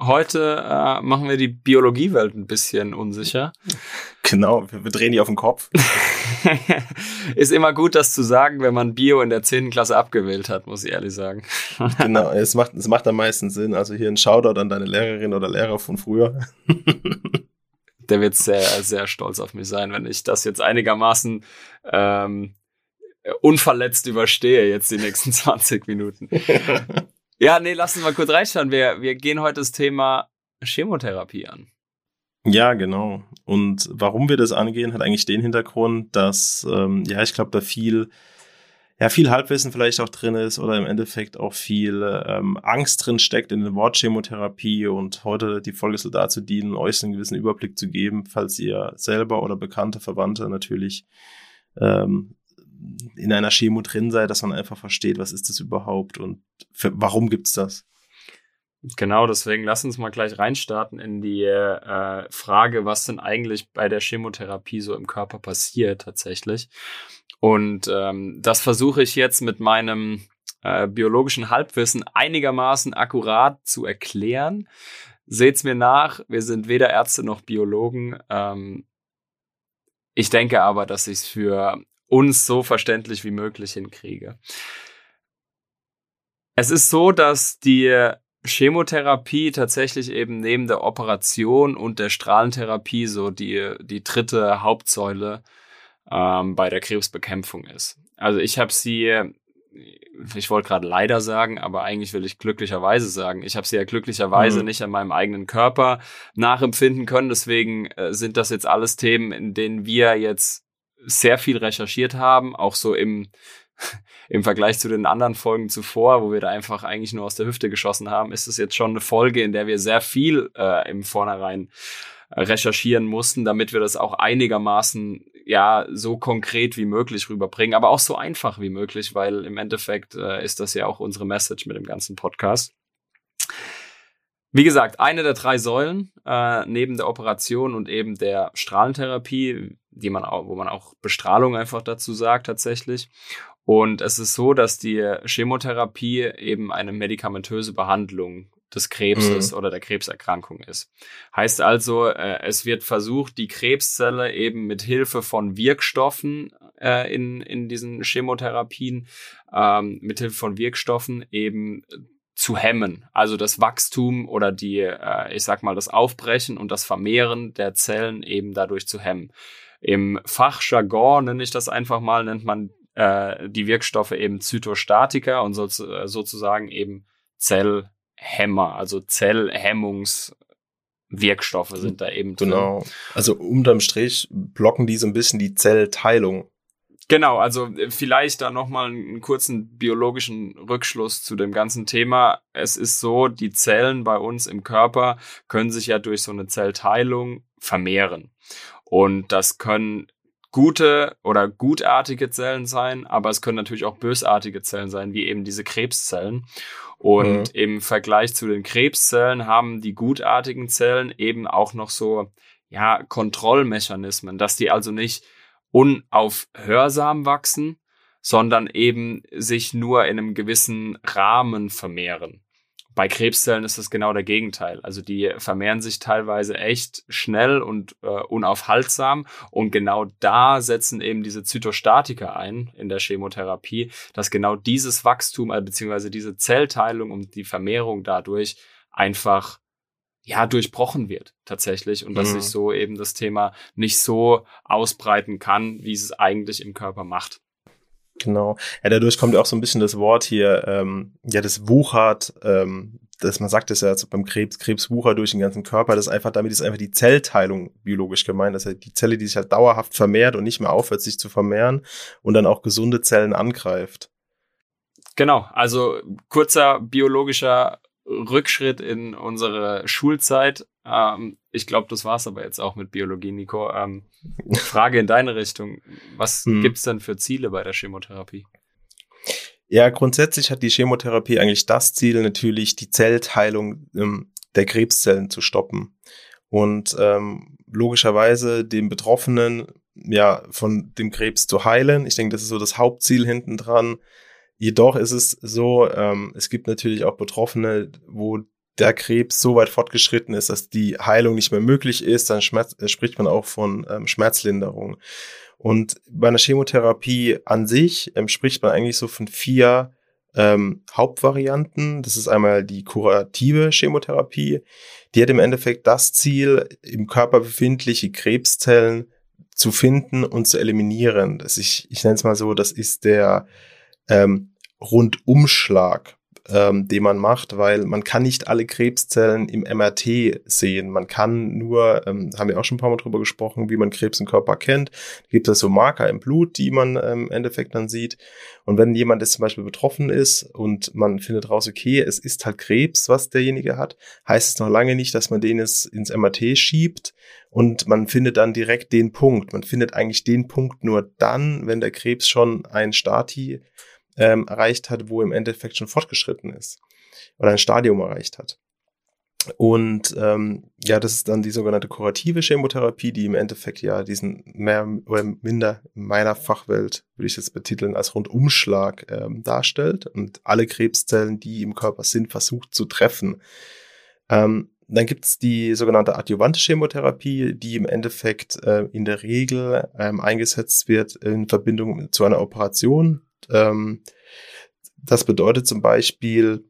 Heute äh, machen wir die Biologiewelt ein bisschen unsicher. Genau, wir, wir drehen die auf den Kopf. Ist immer gut, das zu sagen, wenn man Bio in der 10. Klasse abgewählt hat, muss ich ehrlich sagen. genau, es macht, es macht am meisten Sinn. Also hier ein Shoutout an deine Lehrerin oder Lehrer von früher. Der wird sehr, sehr stolz auf mich sein, wenn ich das jetzt einigermaßen ähm, unverletzt überstehe, jetzt die nächsten 20 Minuten. Ja, nee, lass uns mal kurz reinschauen. Wir, wir gehen heute das Thema Chemotherapie an. Ja, genau. Und warum wir das angehen, hat eigentlich den Hintergrund, dass, ähm, ja, ich glaube, da viel, ja, viel Halbwissen vielleicht auch drin ist oder im Endeffekt auch viel ähm, Angst drin steckt in dem Wort Chemotherapie. Und heute die Folge soll dazu dienen, euch einen gewissen Überblick zu geben, falls ihr selber oder bekannte Verwandte natürlich ähm, in einer Chemo drin sei, dass man einfach versteht, was ist das überhaupt und für, warum gibt's das? Genau, deswegen lass uns mal gleich reinstarten in die äh, Frage, was denn eigentlich bei der Chemotherapie so im Körper passiert tatsächlich. Und ähm, das versuche ich jetzt mit meinem äh, biologischen Halbwissen einigermaßen akkurat zu erklären. Seht's mir nach, wir sind weder Ärzte noch Biologen. Ähm, ich denke aber, dass ich es für uns so verständlich wie möglich hinkriege. Es ist so, dass die Chemotherapie tatsächlich eben neben der Operation und der Strahlentherapie so die, die dritte Hauptsäule ähm, bei der Krebsbekämpfung ist. Also ich habe sie, ich wollte gerade leider sagen, aber eigentlich will ich glücklicherweise sagen, ich habe sie ja glücklicherweise mhm. nicht an meinem eigenen Körper nachempfinden können. Deswegen äh, sind das jetzt alles Themen, in denen wir jetzt sehr viel recherchiert haben, auch so im, im Vergleich zu den anderen Folgen zuvor, wo wir da einfach eigentlich nur aus der Hüfte geschossen haben, ist es jetzt schon eine Folge, in der wir sehr viel äh, im Vornherein recherchieren mussten, damit wir das auch einigermaßen ja so konkret wie möglich rüberbringen, aber auch so einfach wie möglich, weil im Endeffekt äh, ist das ja auch unsere Message mit dem ganzen Podcast. Wie gesagt, eine der drei Säulen äh, neben der Operation und eben der Strahlentherapie, die man auch, wo man auch Bestrahlung einfach dazu sagt tatsächlich. Und es ist so, dass die Chemotherapie eben eine medikamentöse Behandlung des Krebses mhm. oder der Krebserkrankung ist. Heißt also, äh, es wird versucht, die Krebszelle eben mit Hilfe von Wirkstoffen äh, in, in diesen Chemotherapien, ähm, mit Hilfe von Wirkstoffen eben zu hemmen. Also das Wachstum oder die, äh, ich sag mal, das Aufbrechen und das Vermehren der Zellen eben dadurch zu hemmen. Im Fachjargon nenne ich das einfach mal, nennt man äh, die Wirkstoffe eben Zytostatika und so, äh, sozusagen eben Zellhemmer, also Zellhemmungswirkstoffe sind da eben drin. Genau. Also unterm Strich blocken die so ein bisschen die Zellteilung Genau, also äh, vielleicht da nochmal einen kurzen biologischen Rückschluss zu dem ganzen Thema. Es ist so, die Zellen bei uns im Körper können sich ja durch so eine Zellteilung vermehren. Und das können gute oder gutartige Zellen sein, aber es können natürlich auch bösartige Zellen sein, wie eben diese Krebszellen. Und mhm. im Vergleich zu den Krebszellen haben die gutartigen Zellen eben auch noch so, ja, Kontrollmechanismen, dass die also nicht unaufhörsam wachsen, sondern eben sich nur in einem gewissen Rahmen vermehren. Bei Krebszellen ist das genau der Gegenteil. Also die vermehren sich teilweise echt schnell und äh, unaufhaltsam. Und genau da setzen eben diese Zytostatika ein in der Chemotherapie, dass genau dieses Wachstum äh, beziehungsweise diese Zellteilung und die Vermehrung dadurch einfach ja durchbrochen wird tatsächlich und dass mhm. sich so eben das Thema nicht so ausbreiten kann, wie es eigentlich im Körper macht. Genau. Ja, dadurch kommt auch so ein bisschen das Wort hier, ähm, ja, das wuchert, ähm, dass man sagt es ja also beim Krebs, Krebs wuchert durch den ganzen Körper, das ist einfach, damit ist einfach die Zellteilung biologisch gemeint, das ist die Zelle, die sich halt dauerhaft vermehrt und nicht mehr aufhört, sich zu vermehren und dann auch gesunde Zellen angreift. Genau, also kurzer biologischer Rückschritt in unsere Schulzeit. Ähm, ich glaube, das war's aber jetzt auch mit Biologie, Nico. Ähm, Frage in deine Richtung. Was hm. gibt's denn für Ziele bei der Chemotherapie? Ja, grundsätzlich hat die Chemotherapie eigentlich das Ziel, natürlich die Zellteilung ähm, der Krebszellen zu stoppen und ähm, logischerweise den Betroffenen ja von dem Krebs zu heilen. Ich denke, das ist so das Hauptziel hinten dran. Jedoch ist es so, ähm, es gibt natürlich auch Betroffene, wo der Krebs so weit fortgeschritten ist, dass die Heilung nicht mehr möglich ist, dann Schmerz, äh, spricht man auch von ähm, Schmerzlinderung. Und bei einer Chemotherapie an sich ähm, spricht man eigentlich so von vier ähm, Hauptvarianten. Das ist einmal die kurative Chemotherapie. Die hat im Endeffekt das Ziel, im Körper befindliche Krebszellen zu finden und zu eliminieren. Das ich, ich nenne es mal so, das ist der ähm, Rundumschlag ähm, den man macht, weil man kann nicht alle Krebszellen im MRT sehen. Man kann nur, ähm, haben wir auch schon ein paar Mal drüber gesprochen, wie man Krebs im Körper kennt. Da gibt es so Marker im Blut, die man ähm, im Endeffekt dann sieht. Und wenn jemand jetzt zum Beispiel betroffen ist und man findet raus, okay, es ist halt Krebs, was derjenige hat, heißt es noch lange nicht, dass man den es ins MRT schiebt und man findet dann direkt den Punkt. Man findet eigentlich den Punkt nur dann, wenn der Krebs schon ein Stati ähm, erreicht hat, wo im Endeffekt schon fortgeschritten ist oder ein Stadium erreicht hat. Und ähm, ja, das ist dann die sogenannte kurative Chemotherapie, die im Endeffekt ja diesen mehr oder minder in meiner Fachwelt, würde ich jetzt betiteln, als Rundumschlag ähm, darstellt und alle Krebszellen, die im Körper sind, versucht zu treffen. Ähm, dann gibt's die sogenannte adjuvante Chemotherapie, die im Endeffekt äh, in der Regel ähm, eingesetzt wird in Verbindung zu einer Operation ähm, das bedeutet zum Beispiel,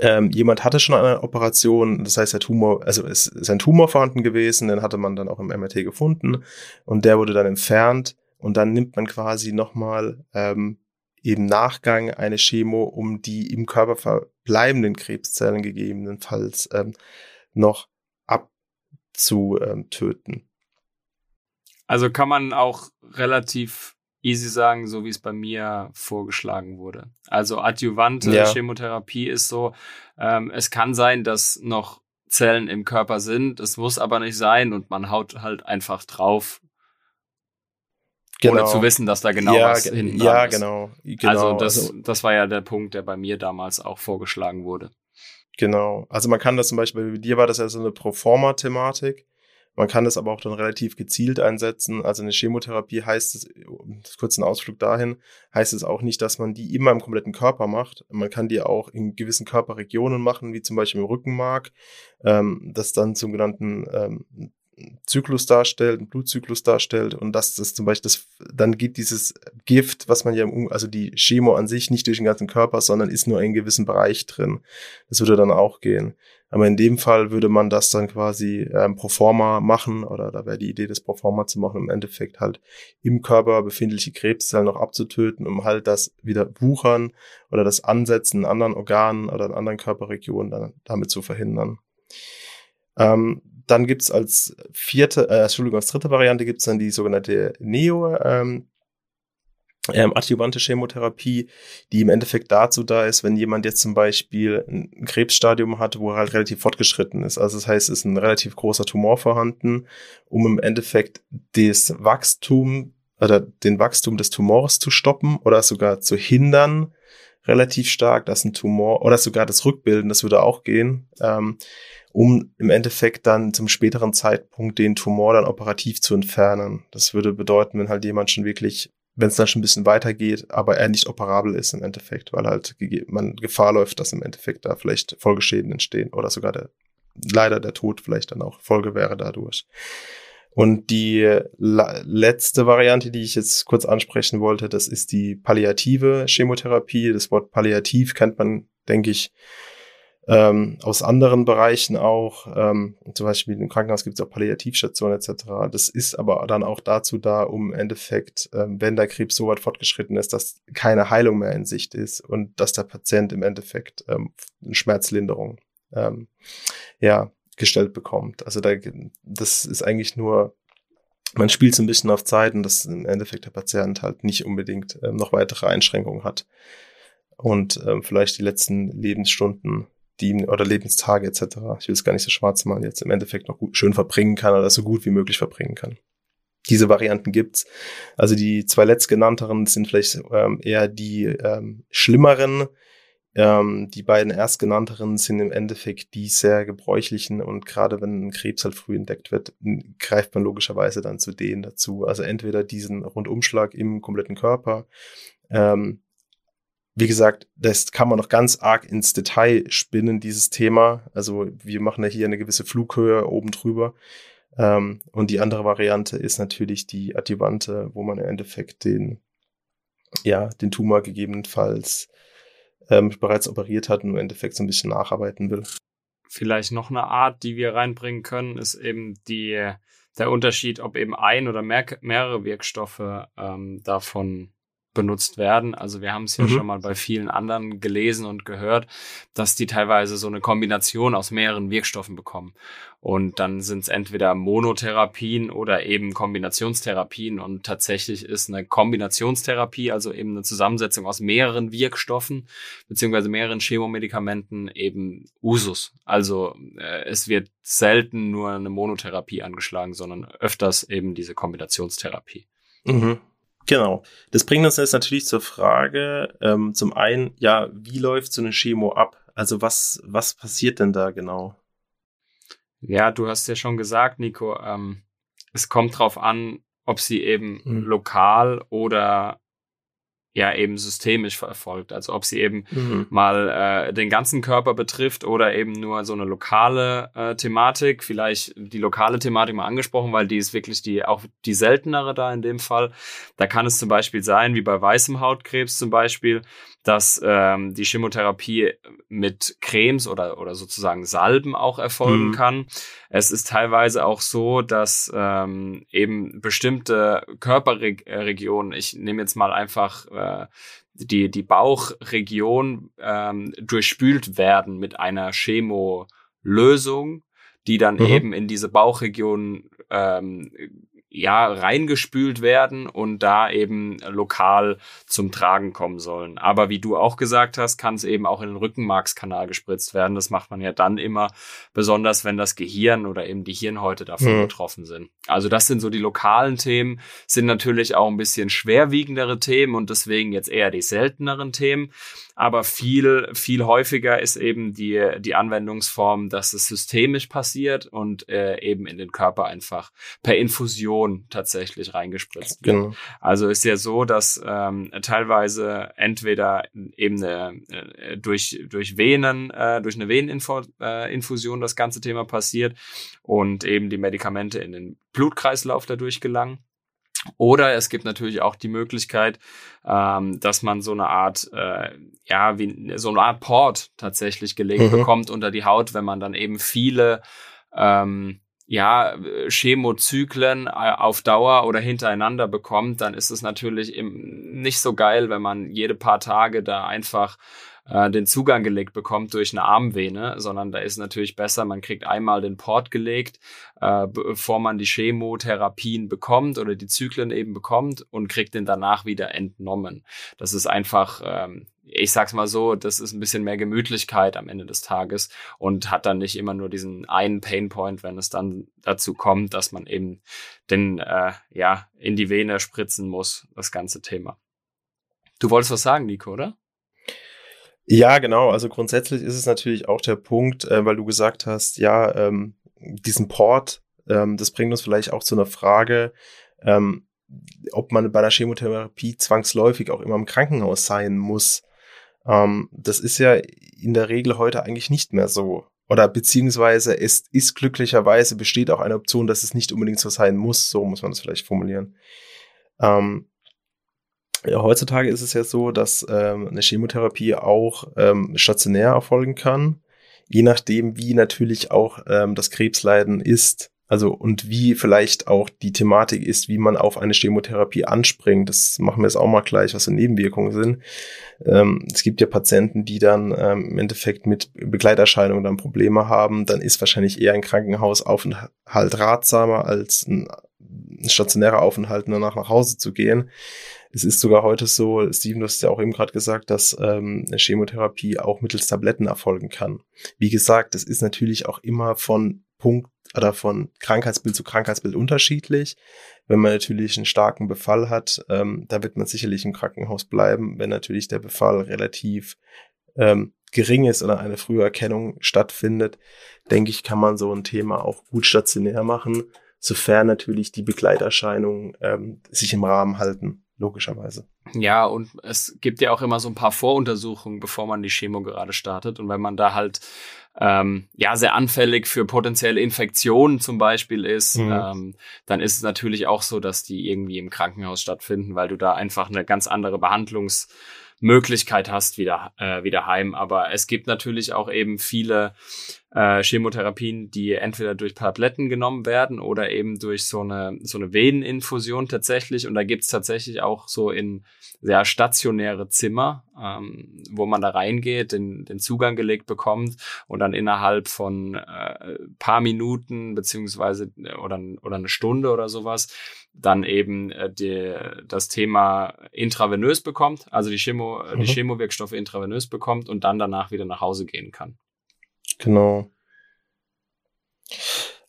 ähm, jemand hatte schon eine Operation, das heißt, der Tumor, also es ist ein Tumor vorhanden gewesen, den hatte man dann auch im MRT gefunden und der wurde dann entfernt und dann nimmt man quasi nochmal ähm, im Nachgang eine Chemo, um die im Körper verbleibenden Krebszellen gegebenenfalls ähm, noch abzutöten. Also kann man auch relativ easy sagen, so wie es bei mir vorgeschlagen wurde. Also adjuvante ja. Chemotherapie ist so, ähm, es kann sein, dass noch Zellen im Körper sind, es muss aber nicht sein und man haut halt einfach drauf. Genau. Ohne zu wissen, dass da genau ja, was hinten Ja, ist. genau, genau. Also das, also, das war ja der Punkt, der bei mir damals auch vorgeschlagen wurde. Genau. Also man kann das zum Beispiel, bei dir war das ja so eine Proforma-Thematik. Man kann es aber auch dann relativ gezielt einsetzen. Also eine Chemotherapie heißt es, kurz ein Ausflug dahin, heißt es auch nicht, dass man die immer im kompletten Körper macht. Man kann die auch in gewissen Körperregionen machen, wie zum Beispiel im Rückenmark, ähm, das dann zum genannten ähm, Zyklus darstellt, einen Blutzyklus darstellt und dass das zum Beispiel das, dann geht dieses Gift, was man ja, also die Chemo an sich nicht durch den ganzen Körper, sondern ist nur in einem gewissen Bereich drin. Das würde dann auch gehen. Aber in dem Fall würde man das dann quasi ähm, pro forma machen oder da wäre die Idee, das pro forma zu machen, im Endeffekt halt im Körper befindliche Krebszellen noch abzutöten, um halt das wieder wuchern oder das Ansetzen in anderen Organen oder in anderen Körperregionen dann damit zu verhindern. Ähm, dann gibt's als vierte, äh, Entschuldigung, als dritte Variante gibt's dann die sogenannte Neo, ähm, ähm, adjuvante Chemotherapie, die im Endeffekt dazu da ist, wenn jemand jetzt zum Beispiel ein Krebsstadium hat, wo er halt relativ fortgeschritten ist. Also das heißt, es ist ein relativ großer Tumor vorhanden, um im Endeffekt das Wachstum oder den Wachstum des Tumors zu stoppen oder sogar zu hindern, relativ stark, dass ein Tumor oder sogar das Rückbilden, das würde auch gehen, ähm, um im Endeffekt dann zum späteren Zeitpunkt den Tumor dann operativ zu entfernen. Das würde bedeuten, wenn halt jemand schon wirklich wenn es dann schon ein bisschen weitergeht, aber er nicht operabel ist im Endeffekt, weil halt man Gefahr läuft, dass im Endeffekt da vielleicht Folgeschäden entstehen oder sogar der, leider der Tod vielleicht dann auch Folge wäre dadurch. Und die letzte Variante, die ich jetzt kurz ansprechen wollte, das ist die palliative Chemotherapie. Das Wort palliativ kennt man, denke ich, ähm, aus anderen Bereichen auch. Ähm, zum Beispiel im Krankenhaus gibt es auch Palliativstationen etc. Das ist aber dann auch dazu da, um im Endeffekt, ähm, wenn der Krebs so weit fortgeschritten ist, dass keine Heilung mehr in Sicht ist und dass der Patient im Endeffekt ähm, eine Schmerzlinderung ähm, ja, gestellt bekommt. Also da, das ist eigentlich nur man spielt so ein bisschen auf Zeit und dass im Endeffekt der Patient halt nicht unbedingt ähm, noch weitere Einschränkungen hat und ähm, vielleicht die letzten Lebensstunden die oder Lebenstage etc. Ich will es gar nicht so schwarz malen, jetzt im Endeffekt noch gut, schön verbringen kann oder so gut wie möglich verbringen kann. diese Varianten gibt's. Also die zwei letztgenannteren sind vielleicht ähm, eher die ähm, schlimmeren. Ähm, die beiden erstgenannteren sind im Endeffekt die sehr gebräuchlichen und gerade wenn ein Krebs halt früh entdeckt wird, greift man logischerweise dann zu denen dazu. Also entweder diesen Rundumschlag im kompletten Körper. Ähm, wie gesagt, das kann man noch ganz arg ins Detail spinnen, dieses Thema. Also wir machen ja hier eine gewisse Flughöhe oben drüber. Ähm, und die andere Variante ist natürlich die Adjuvante, wo man im Endeffekt den, ja, den Tumor gegebenenfalls ähm, bereits operiert hat und im Endeffekt so ein bisschen nacharbeiten will. Vielleicht noch eine Art, die wir reinbringen können, ist eben die, der Unterschied, ob eben ein oder mehr, mehrere Wirkstoffe ähm, davon benutzt werden. Also wir haben es ja mhm. schon mal bei vielen anderen gelesen und gehört, dass die teilweise so eine Kombination aus mehreren Wirkstoffen bekommen. Und dann sind es entweder Monotherapien oder eben Kombinationstherapien. Und tatsächlich ist eine Kombinationstherapie, also eben eine Zusammensetzung aus mehreren Wirkstoffen beziehungsweise mehreren Chemomedikamenten eben Usus. Also äh, es wird selten nur eine Monotherapie angeschlagen, sondern öfters eben diese Kombinationstherapie. Mhm. Genau. Das bringt uns jetzt natürlich zur Frage, ähm, zum einen, ja, wie läuft so eine Chemo ab? Also was, was passiert denn da genau? Ja, du hast ja schon gesagt, Nico, ähm, es kommt drauf an, ob sie eben mhm. lokal oder ja eben systemisch erfolgt. Also ob sie eben mhm. mal äh, den ganzen Körper betrifft oder eben nur so eine lokale äh, Thematik. Vielleicht die lokale Thematik mal angesprochen, weil die ist wirklich die auch die seltenere da in dem Fall. Da kann es zum Beispiel sein, wie bei weißem Hautkrebs zum Beispiel, dass ähm, die Chemotherapie mit Cremes oder, oder sozusagen Salben auch erfolgen mhm. kann. Es ist teilweise auch so, dass ähm, eben bestimmte Körperregionen, ich nehme jetzt mal einfach äh, die, die Bauchregion, ähm, durchspült werden mit einer Chemolösung, die dann mhm. eben in diese Bauchregion ähm, ja reingespült werden und da eben lokal zum Tragen kommen sollen. Aber wie du auch gesagt hast, kann es eben auch in den Rückenmarkskanal gespritzt werden. Das macht man ja dann immer, besonders wenn das Gehirn oder eben die Hirnhäute davon mhm. betroffen sind. Also das sind so die lokalen Themen, sind natürlich auch ein bisschen schwerwiegendere Themen und deswegen jetzt eher die selteneren Themen. Aber viel, viel häufiger ist eben die, die Anwendungsform, dass es systemisch passiert und äh, eben in den Körper einfach per Infusion tatsächlich reingespritzt wird. Genau. Also ist ja so, dass ähm, teilweise entweder eben eine, äh, durch, durch Venen, äh, durch eine Veneninfusion äh, das ganze Thema passiert und eben die Medikamente in den Blutkreislauf dadurch gelangen. Oder es gibt natürlich auch die Möglichkeit, ähm, dass man so eine Art, äh, ja, wie so eine Art Port tatsächlich gelegt mhm. bekommt unter die Haut, wenn man dann eben viele ähm, ja, Chemozyklen äh, auf Dauer oder hintereinander bekommt, dann ist es natürlich eben nicht so geil, wenn man jede paar Tage da einfach äh, den Zugang gelegt bekommt durch eine Armvene, sondern da ist natürlich besser, man kriegt einmal den Port gelegt, äh, bevor man die Chemotherapien bekommt oder die Zyklen eben bekommt und kriegt den danach wieder entnommen. Das ist einfach, ähm, ich sag's mal so, das ist ein bisschen mehr Gemütlichkeit am Ende des Tages und hat dann nicht immer nur diesen einen Painpoint, wenn es dann dazu kommt, dass man eben den, äh, ja, in die Vene spritzen muss, das ganze Thema. Du wolltest was sagen, Nico, oder? Ja, genau. Also grundsätzlich ist es natürlich auch der Punkt, äh, weil du gesagt hast, ja, ähm, diesen Port, ähm, das bringt uns vielleicht auch zu einer Frage, ähm, ob man bei einer Chemotherapie zwangsläufig auch immer im Krankenhaus sein muss. Ähm, das ist ja in der Regel heute eigentlich nicht mehr so. Oder beziehungsweise es ist glücklicherweise besteht auch eine Option, dass es nicht unbedingt so sein muss. So muss man das vielleicht formulieren. Ähm, ja, heutzutage ist es ja so, dass ähm, eine Chemotherapie auch ähm, stationär erfolgen kann, je nachdem, wie natürlich auch ähm, das Krebsleiden ist. Also und wie vielleicht auch die Thematik ist, wie man auf eine Chemotherapie anspringt. Das machen wir jetzt auch mal gleich, was so Nebenwirkungen sind. Ähm, es gibt ja Patienten, die dann ähm, im Endeffekt mit Begleiterscheinungen dann Probleme haben. Dann ist wahrscheinlich eher ein Krankenhausaufenthalt ratsamer als ein, ein stationärer Aufenthalt danach nach Hause zu gehen. Es ist sogar heute so, Steven, du hast ja auch eben gerade gesagt, dass ähm, eine Chemotherapie auch mittels Tabletten erfolgen kann. Wie gesagt, es ist natürlich auch immer von Punkt oder von Krankheitsbild zu Krankheitsbild unterschiedlich. Wenn man natürlich einen starken Befall hat, ähm, da wird man sicherlich im Krankenhaus bleiben. Wenn natürlich der Befall relativ ähm, gering ist oder eine frühe Erkennung stattfindet, denke ich, kann man so ein Thema auch gut stationär machen, sofern natürlich die Begleiterscheinungen ähm, sich im Rahmen halten, logischerweise. Ja, und es gibt ja auch immer so ein paar Voruntersuchungen, bevor man die Chemo gerade startet. Und wenn man da halt ähm, ja sehr anfällig für potenzielle Infektionen zum Beispiel ist, mhm. ähm, dann ist es natürlich auch so, dass die irgendwie im Krankenhaus stattfinden, weil du da einfach eine ganz andere Behandlungs Möglichkeit hast, wieder, äh, wieder heim. Aber es gibt natürlich auch eben viele äh, Chemotherapien, die entweder durch Tabletten genommen werden oder eben durch so eine, so eine Veneninfusion tatsächlich. Und da gibt's tatsächlich auch so in sehr stationäre Zimmer, ähm, wo man da reingeht, den, den Zugang gelegt bekommt und dann innerhalb von äh, paar Minuten beziehungsweise äh, oder, oder eine Stunde oder sowas dann eben äh, die, das Thema intravenös bekommt, also die Chemo, mhm. die Chemowirkstoffe intravenös bekommt und dann danach wieder nach Hause gehen kann. Genau.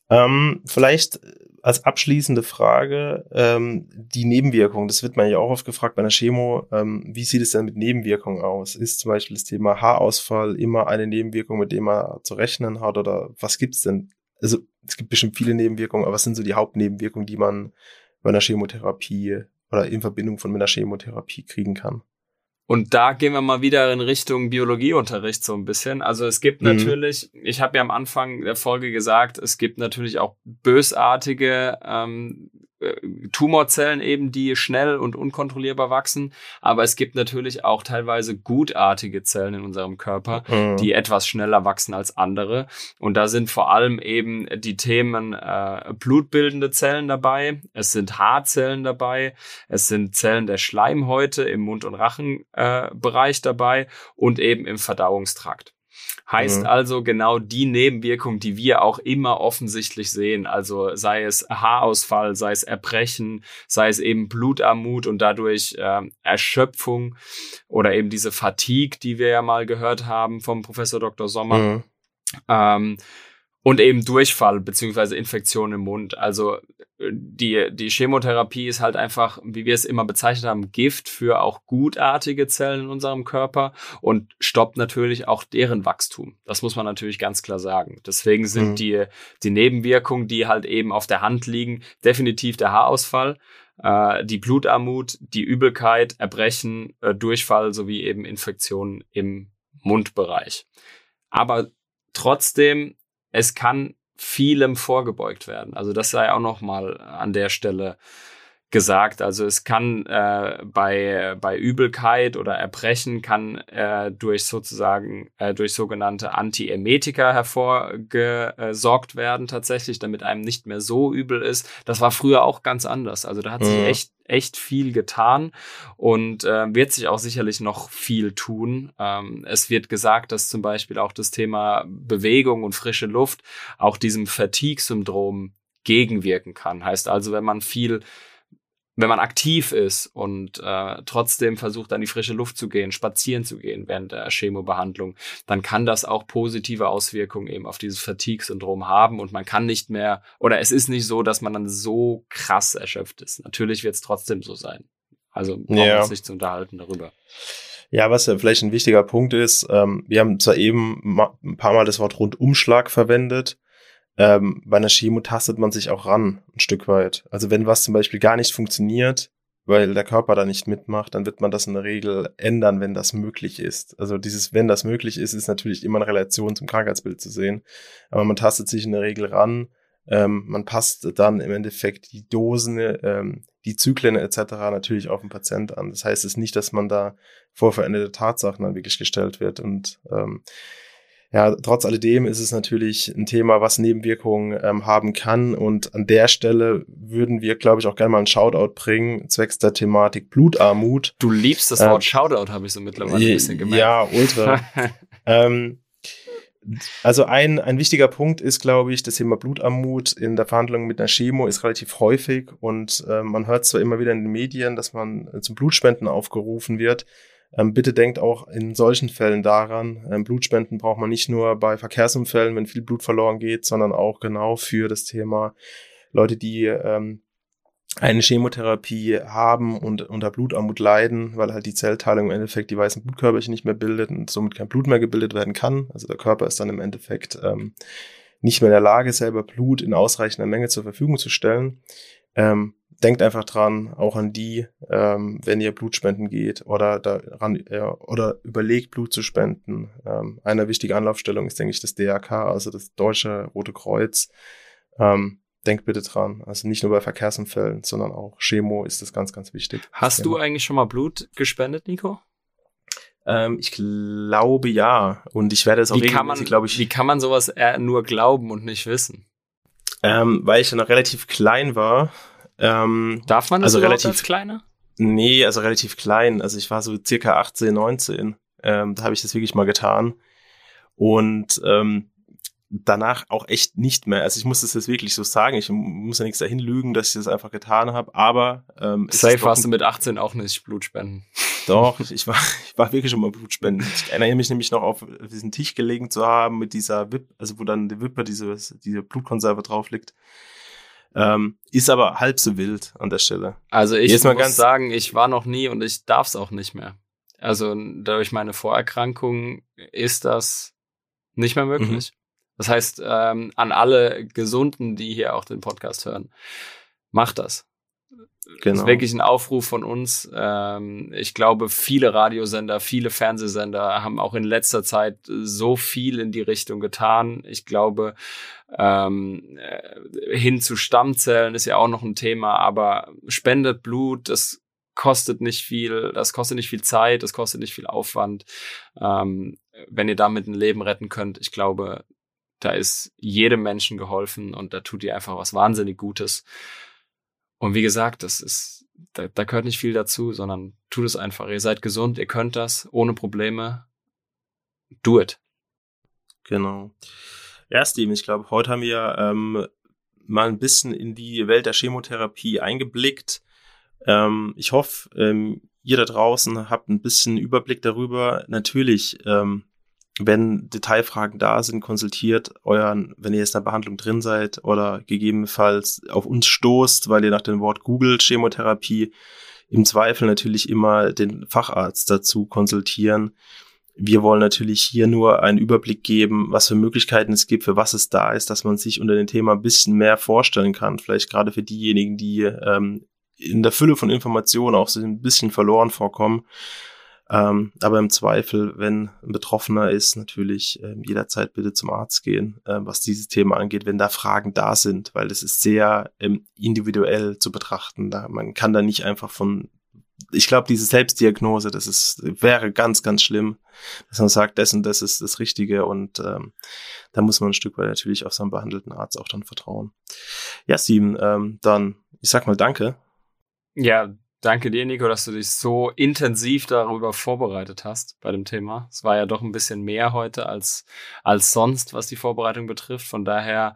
Ähm, vielleicht als abschließende Frage ähm, die Nebenwirkung. Das wird man ja auch oft gefragt bei einer Chemo. Ähm, wie sieht es denn mit Nebenwirkungen aus? Ist zum Beispiel das Thema Haarausfall immer eine Nebenwirkung, mit dem man zu rechnen hat? Oder was gibt's denn? Also es gibt bestimmt viele Nebenwirkungen, aber was sind so die Hauptnebenwirkungen, die man bei einer Chemotherapie oder in Verbindung von einer Chemotherapie kriegen kann? Und da gehen wir mal wieder in Richtung Biologieunterricht so ein bisschen. Also es gibt mhm. natürlich, ich habe ja am Anfang der Folge gesagt, es gibt natürlich auch bösartige ähm, äh, Tumorzellen eben, die schnell und unkontrollierbar wachsen. Aber es gibt natürlich auch teilweise gutartige Zellen in unserem Körper, mhm. die etwas schneller wachsen als andere. Und da sind vor allem eben die Themen äh, blutbildende Zellen dabei. Es sind Haarzellen dabei. Es sind Zellen der Schleimhäute im Mund- und Rachenbereich äh, dabei und eben im Verdauungstrakt. Heißt mhm. also genau die Nebenwirkung, die wir auch immer offensichtlich sehen. Also sei es Haarausfall, sei es Erbrechen, sei es eben Blutarmut und dadurch äh, Erschöpfung oder eben diese Fatigue, die wir ja mal gehört haben vom Professor Dr. Sommer. Mhm. Ähm, und eben Durchfall beziehungsweise Infektion im Mund. Also äh, die, die Chemotherapie ist halt einfach, wie wir es immer bezeichnet haben, Gift für auch gutartige Zellen in unserem Körper und stoppt natürlich auch deren Wachstum. Das muss man natürlich ganz klar sagen. Deswegen sind mhm. die, die Nebenwirkungen, die halt eben auf der Hand liegen, definitiv der Haarausfall, äh, die Blutarmut, die Übelkeit, Erbrechen, äh, Durchfall sowie eben Infektionen im Mundbereich. Aber trotzdem es kann vielem vorgebeugt werden. Also das sei auch noch mal an der Stelle gesagt. Also es kann äh, bei, bei Übelkeit oder Erbrechen kann äh, durch sozusagen äh, durch sogenannte Antiemetika hervorgesorgt werden tatsächlich, damit einem nicht mehr so übel ist. Das war früher auch ganz anders. Also da hat sich mhm. echt echt viel getan und äh, wird sich auch sicherlich noch viel tun. Ähm, es wird gesagt, dass zum Beispiel auch das Thema Bewegung und frische Luft auch diesem Fatigue-Syndrom gegenwirken kann. Heißt also, wenn man viel wenn man aktiv ist und äh, trotzdem versucht, an die frische Luft zu gehen, spazieren zu gehen während der Chemobehandlung, dann kann das auch positive Auswirkungen eben auf dieses Fatigue-Syndrom haben und man kann nicht mehr, oder es ist nicht so, dass man dann so krass erschöpft ist. Natürlich wird es trotzdem so sein. Also brauchen wir ja. uns nicht zu unterhalten darüber. Ja, was ja vielleicht ein wichtiger Punkt ist, ähm, wir haben zwar eben ein paar Mal das Wort Rundumschlag verwendet, ähm, bei einer Chemo tastet man sich auch ran, ein Stück weit. Also wenn was zum Beispiel gar nicht funktioniert, weil der Körper da nicht mitmacht, dann wird man das in der Regel ändern, wenn das möglich ist. Also dieses, wenn das möglich ist, ist natürlich immer in Relation zum Krankheitsbild zu sehen. Aber man tastet sich in der Regel ran, ähm, man passt dann im Endeffekt die Dosen, ähm, die Zyklen etc. natürlich auf den Patient an. Das heißt es nicht, dass man da vor veränderte Tatsachen dann wirklich gestellt wird. Und ähm, ja, trotz alledem ist es natürlich ein Thema, was Nebenwirkungen ähm, haben kann. Und an der Stelle würden wir, glaube ich, auch gerne mal einen Shoutout bringen, zwecks der Thematik Blutarmut. Du liebst das Wort äh, Shoutout, habe ich so mittlerweile ein bisschen gemerkt. Ja, ultra. ähm, also ein, ein wichtiger Punkt ist, glaube ich, das Thema Blutarmut in der Verhandlung mit einer Chemo ist relativ häufig und äh, man hört zwar immer wieder in den Medien, dass man zum Blutspenden aufgerufen wird, bitte denkt auch in solchen Fällen daran, ähm, Blutspenden braucht man nicht nur bei Verkehrsunfällen, wenn viel Blut verloren geht, sondern auch genau für das Thema Leute, die ähm, eine Chemotherapie haben und unter Blutarmut leiden, weil halt die Zellteilung im Endeffekt die weißen Blutkörperchen nicht mehr bildet und somit kein Blut mehr gebildet werden kann. Also der Körper ist dann im Endeffekt ähm, nicht mehr in der Lage, selber Blut in ausreichender Menge zur Verfügung zu stellen. Ähm, denkt einfach dran, auch an die, ähm, wenn ihr Blutspenden geht oder daran ja, oder überlegt, Blut zu spenden. Ähm, eine wichtige Anlaufstellung ist, denke ich, das DRK, also das Deutsche Rote Kreuz. Ähm, denkt bitte dran. Also nicht nur bei Verkehrsunfällen, sondern auch Chemo ist das ganz, ganz wichtig. Hast du eigentlich schon mal Blut gespendet, Nico? Ähm, ich glaube ja. Und ich werde es auch wie kann man, glaube ich. Wie kann man sowas nur glauben und nicht wissen? Ähm, weil ich ja noch relativ klein war. Ähm, Darf man das also relativ als kleiner? Nee, also relativ klein. Also ich war so circa 18, 19. Ähm, da habe ich das wirklich mal getan. Und ähm, danach auch echt nicht mehr. Also ich muss das jetzt wirklich so sagen. Ich muss ja nichts dahin lügen, dass ich das einfach getan habe. Aber ähm, safe warst du mit 18 auch nicht Blutspenden. Doch, ich war, ich war wirklich schon mal Blutspenden. Ich erinnere mich nämlich noch auf diesen Tisch gelegen zu haben mit dieser Wip, also wo dann die Wippe, diese, diese Blutkonserve drauf liegt. Ähm, ist aber halb so wild an der Stelle. Also ich Jetzt muss ganz sagen, ich war noch nie und ich darf es auch nicht mehr. Also durch meine Vorerkrankung ist das nicht mehr möglich. Mhm. Das heißt, ähm, an alle Gesunden, die hier auch den Podcast hören, macht das. Genau. Das ist wirklich ein Aufruf von uns. Ähm, ich glaube, viele Radiosender, viele Fernsehsender haben auch in letzter Zeit so viel in die Richtung getan. Ich glaube, ähm, äh, hin zu Stammzellen ist ja auch noch ein Thema, aber spendet Blut, das kostet nicht viel, das kostet nicht viel Zeit, das kostet nicht viel Aufwand. Ähm, wenn ihr damit ein Leben retten könnt, ich glaube, da ist jedem Menschen geholfen und da tut ihr einfach was wahnsinnig Gutes. Und wie gesagt, das ist, da, da gehört nicht viel dazu, sondern tut es einfach. Ihr seid gesund, ihr könnt das ohne Probleme. Do it. Genau. Ja, Steven, ich glaube, heute haben wir ähm, mal ein bisschen in die Welt der Chemotherapie eingeblickt. Ähm, ich hoffe, ähm, ihr da draußen habt ein bisschen Überblick darüber. Natürlich ähm, wenn Detailfragen da sind, konsultiert euren, wenn ihr jetzt in der Behandlung drin seid oder gegebenenfalls auf uns stoßt, weil ihr nach dem Wort googelt, Chemotherapie, im Zweifel natürlich immer den Facharzt dazu konsultieren. Wir wollen natürlich hier nur einen Überblick geben, was für Möglichkeiten es gibt, für was es da ist, dass man sich unter dem Thema ein bisschen mehr vorstellen kann. Vielleicht gerade für diejenigen, die ähm, in der Fülle von Informationen auch so ein bisschen verloren vorkommen ähm, aber im Zweifel, wenn ein Betroffener ist, natürlich äh, jederzeit bitte zum Arzt gehen, äh, was dieses Thema angeht, wenn da Fragen da sind, weil es ist sehr ähm, individuell zu betrachten. Da, man kann da nicht einfach von ich glaube, diese Selbstdiagnose, das ist, wäre ganz, ganz schlimm, dass man sagt, das und das ist das Richtige und ähm, da muss man ein Stück weit natürlich auf seinen behandelten Arzt auch dann vertrauen. Ja, Steven, ähm, dann, ich sag mal Danke. Ja, Danke dir, Nico, dass du dich so intensiv darüber vorbereitet hast bei dem Thema. Es war ja doch ein bisschen mehr heute als, als sonst, was die Vorbereitung betrifft. Von daher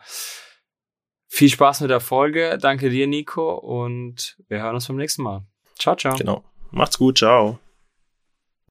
viel Spaß mit der Folge. Danke dir, Nico, und wir hören uns beim nächsten Mal. Ciao, ciao. Genau. Macht's gut. Ciao.